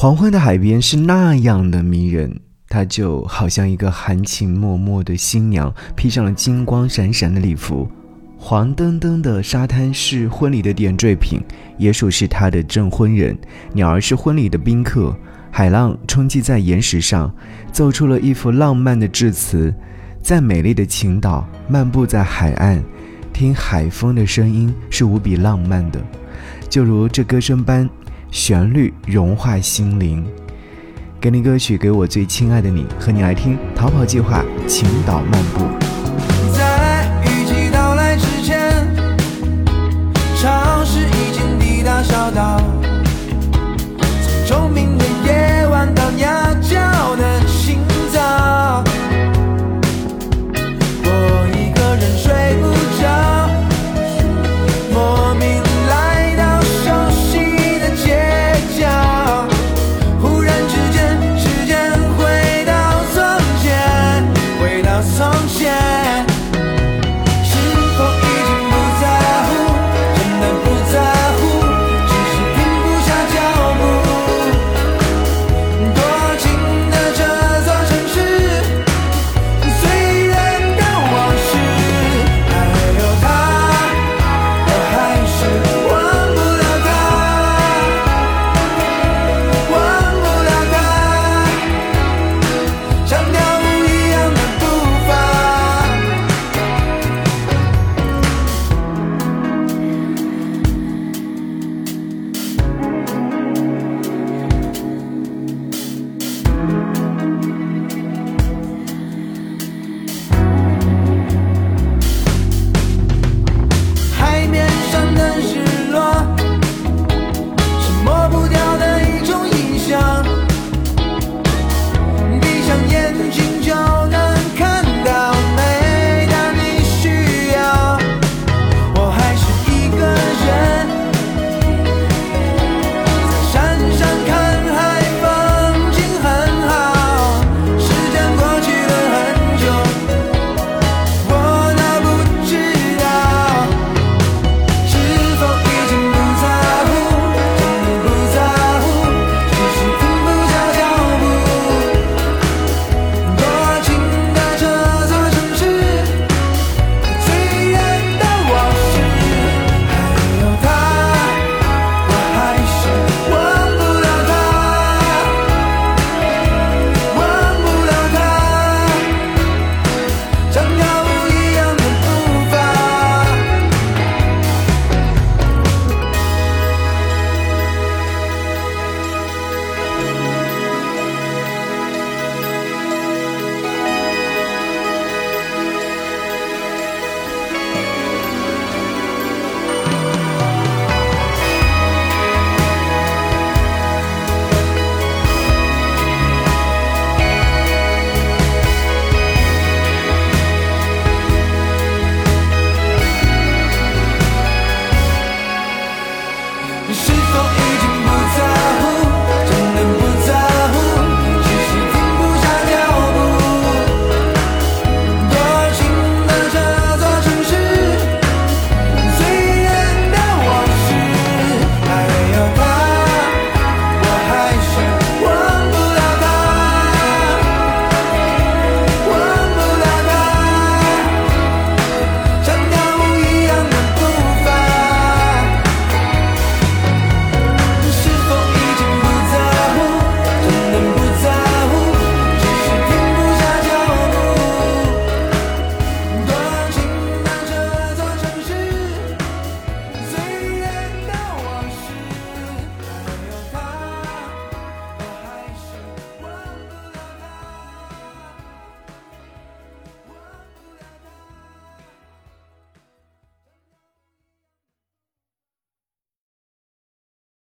黄昏的海边是那样的迷人，它就好像一个含情脉脉的新娘，披上了金光闪闪的礼服。黄澄澄的沙滩是婚礼的点缀品，椰树是她的证婚人，鸟儿是婚礼的宾客。海浪冲击在岩石上，奏出了一幅浪漫的致辞。在美丽的青岛漫步在海岸，听海风的声音是无比浪漫的，就如这歌声般，旋律融化心灵。给你歌曲，给我最亲爱的你，和你来听《逃跑计划》青岛漫步。